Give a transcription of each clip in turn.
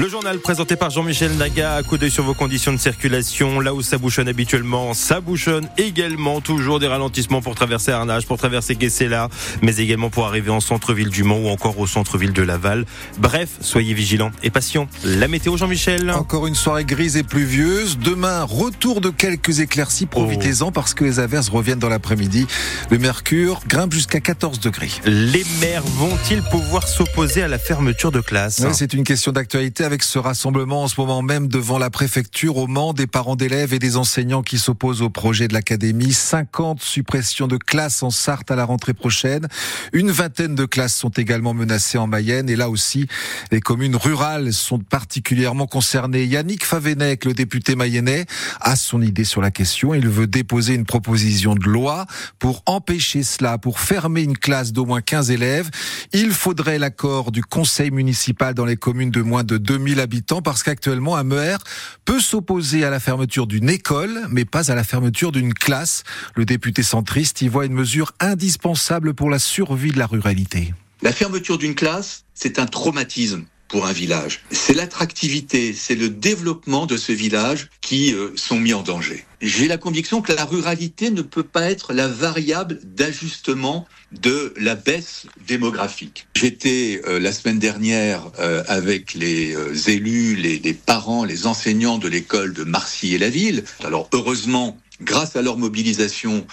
Le journal présenté par Jean-Michel Naga, à coup d'œil sur vos conditions de circulation. Là où ça bouchonne habituellement, ça bouchonne également. Toujours des ralentissements pour traverser Arnage, pour traverser Guessela, mais également pour arriver en centre-ville du Mans ou encore au centre-ville de Laval. Bref, soyez vigilants et patients. La météo, Jean-Michel. Encore une soirée grise et pluvieuse. Demain, retour de quelques éclaircies. Profitez-en parce que les averses reviennent dans l'après-midi. Le mercure grimpe jusqu'à 14 degrés. Les maires vont-ils pouvoir s'opposer à la fermeture de classe? C'est une question d'actualité avec ce rassemblement en ce moment même devant la préfecture au Mans, des parents d'élèves et des enseignants qui s'opposent au projet de l'académie. 50 suppressions de classes en Sarthe à la rentrée prochaine. Une vingtaine de classes sont également menacées en Mayenne et là aussi, les communes rurales sont particulièrement concernées. Yannick Favenec, le député mayennais, a son idée sur la question. Il veut déposer une proposition de loi pour empêcher cela, pour fermer une classe d'au moins 15 élèves. Il faudrait l'accord du conseil municipal dans les communes de moins de 2000 habitants parce qu'actuellement, un MER peut s'opposer à la fermeture d'une école, mais pas à la fermeture d'une classe. Le député centriste y voit une mesure indispensable pour la survie de la ruralité. La fermeture d'une classe, c'est un traumatisme pour un village. C'est l'attractivité, c'est le développement de ce village qui euh, sont mis en danger. J'ai la conviction que la ruralité ne peut pas être la variable d'ajustement de la baisse démographique. J'étais euh, la semaine dernière euh, avec les élus, les, les, parents, les enseignants de l'école de Marcy et la ville. Alors heureusement, grâce à leur mobilisation,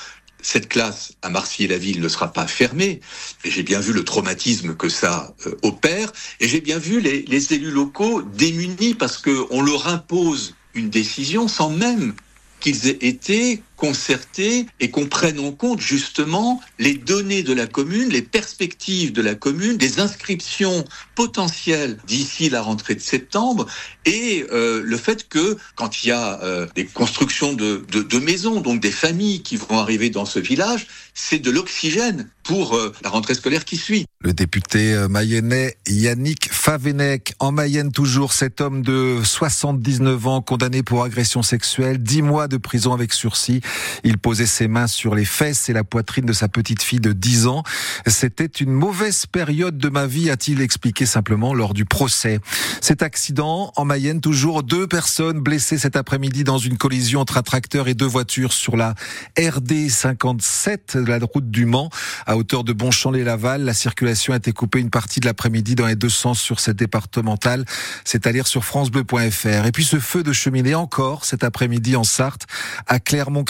cette classe à Marcy-et-la-Ville ne sera pas fermée. Et j'ai bien vu le traumatisme que ça euh, opère. Et j'ai bien vu les, les élus locaux démunis parce qu'on leur impose une décision sans même qu'ils aient été concertés et qu'on prenne en compte justement les données de la commune, les perspectives de la commune, des inscriptions potentielles d'ici la rentrée de septembre et euh, le fait que quand il y a euh, des constructions de, de, maisons, donc des familles qui vont arriver dans ce village, c'est de l'oxygène pour euh, la rentrée scolaire qui suit. Le député mayennais Yannick Favenec, en Mayenne toujours, cet homme de 79 ans condamné pour agression sexuelle, 10 mois de prison avec sursis. Il posait ses mains sur les fesses et la poitrine de sa petite fille de 10 ans. C'était une mauvaise période de ma vie, a-t-il expliqué simplement lors du procès. Cet accident, en Mayenne, toujours deux personnes blessées cet après-midi dans une collision entre un tracteur et deux voitures sur la RD 57, la route du Mans, à hauteur de Bonchamp-les-Laval. La circulation a été coupée une partie de l'après-midi dans les deux sens sur cette départementale. C'est à lire sur francebleu.fr. Et puis ce feu de cheminée encore cet après-midi en Sarthe, à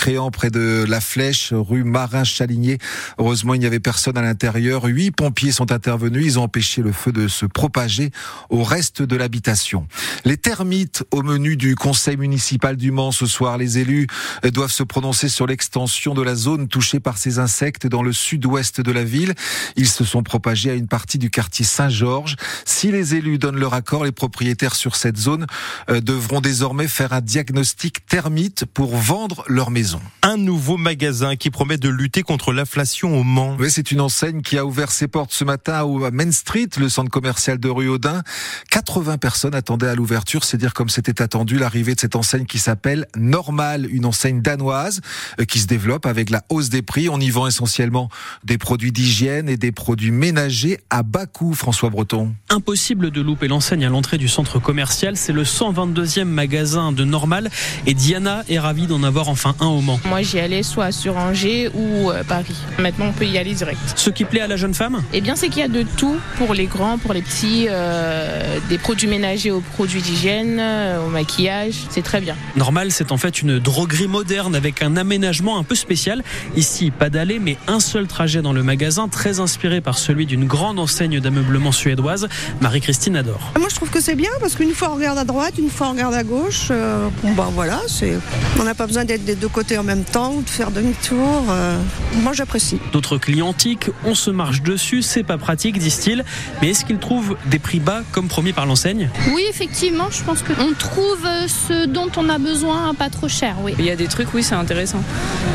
Près de la Flèche, rue Marin-Chaligné. Heureusement, il n'y avait personne à l'intérieur. Huit pompiers sont intervenus. Ils ont empêché le feu de se propager au reste de l'habitation. Les termites au menu du conseil municipal du Mans ce soir. Les élus doivent se prononcer sur l'extension de la zone touchée par ces insectes dans le sud-ouest de la ville. Ils se sont propagés à une partie du quartier Saint-Georges. Si les élus donnent leur accord, les propriétaires sur cette zone euh, devront désormais faire un diagnostic termite pour vendre leur maison. Un nouveau magasin qui promet de lutter contre l'inflation au Mans. Oui, c'est une enseigne qui a ouvert ses portes ce matin à Main Street, le centre commercial de rue Audin. 80 personnes attendaient à l'ouverture, c'est dire comme c'était attendu l'arrivée de cette enseigne qui s'appelle Normal, une enseigne danoise euh, qui se développe avec la hausse des prix. On y vend essentiellement des produits d'hygiène et des produits ménagers à bas coût, François Breton. Impossible de louper l'enseigne à l'entrée du centre commercial. C'est le 122e magasin de Normal et Diana est ravie d'en avoir enfin un au Mans. Moi, j'y allais soit sur Angers ou euh, Paris. Maintenant, on peut y aller direct. Ce qui plaît à la jeune femme? Eh bien, c'est qu'il y a de tout pour les grands, pour les petits, euh, des produits ménagers aux produits d'hygiène, euh, au maquillage. C'est très bien. Normal, c'est en fait une droguerie moderne avec un aménagement un peu spécial. Ici, pas d'allée, mais un seul trajet dans le magasin, très inspiré par celui d'une grande enseigne d'ameublement suédoise. Marie-Christine adore. Moi, je trouve que c'est bien parce qu'une fois on regarde à droite, une fois on regarde à gauche. Euh, bon, bah voilà, c'est. On n'a pas besoin d'être des deux côtés en même temps ou de faire demi-tour. Euh, moi, j'apprécie. D'autres clients antiques, on se marche dessus, c'est pas pratique, disent-ils. Mais est-ce qu'ils trouvent des prix bas comme promis par l'enseigne? Oui, effectivement, je pense qu'on trouve ce dont on a besoin pas trop cher, oui. Il y a des trucs, oui, c'est intéressant.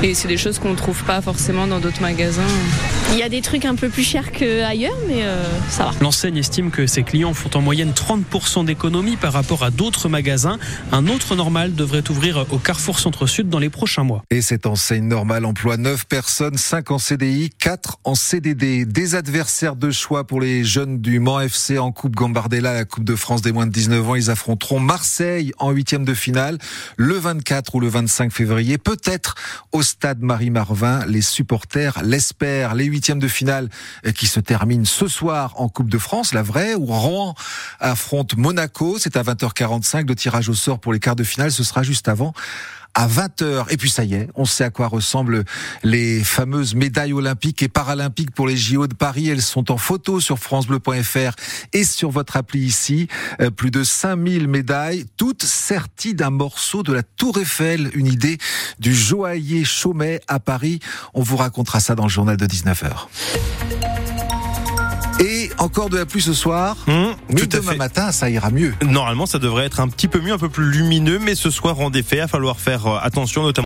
Et c'est des choses qu'on ne trouve pas forcément dans d'autres magasins. Il y a des trucs un peu plus chers qu'ailleurs, mais euh, ça va. L'enseigne estime que ses clients font en moyenne 30% d'économie par rapport à d'autres magasins. Un autre normal devrait ouvrir au Carrefour Centre-Sud dans les prochains Et cette enseigne normale emploie 9 personnes, 5 en CDI, 4 en CDD. Des adversaires de choix pour les jeunes du Mans FC en Coupe Gambardella, la Coupe de France des moins de 19 ans. Ils affronteront Marseille en huitième de finale le 24 ou le 25 février. Peut-être au stade Marie-Marvin. Les supporters l'espèrent. Les huitièmes de finale qui se terminent ce soir en Coupe de France, la vraie, où Rouen affronte Monaco. C'est à 20h45. Le tirage au sort pour les quarts de finale, ce sera juste avant à 20h. Et puis ça y est, on sait à quoi ressemblent les fameuses médailles olympiques et paralympiques pour les JO de Paris. Elles sont en photo sur francebleu.fr et sur votre appli ici. Euh, plus de 5000 médailles, toutes serties d'un morceau de la Tour Eiffel, une idée du joaillier Chaumet à Paris. On vous racontera ça dans le journal de 19h. Encore de la pluie ce soir. Mmh, mais tout à demain fait. matin, ça ira mieux. Normalement, ça devrait être un petit peu mieux, un peu plus lumineux, mais ce soir, en effet, il va falloir faire euh, attention, notamment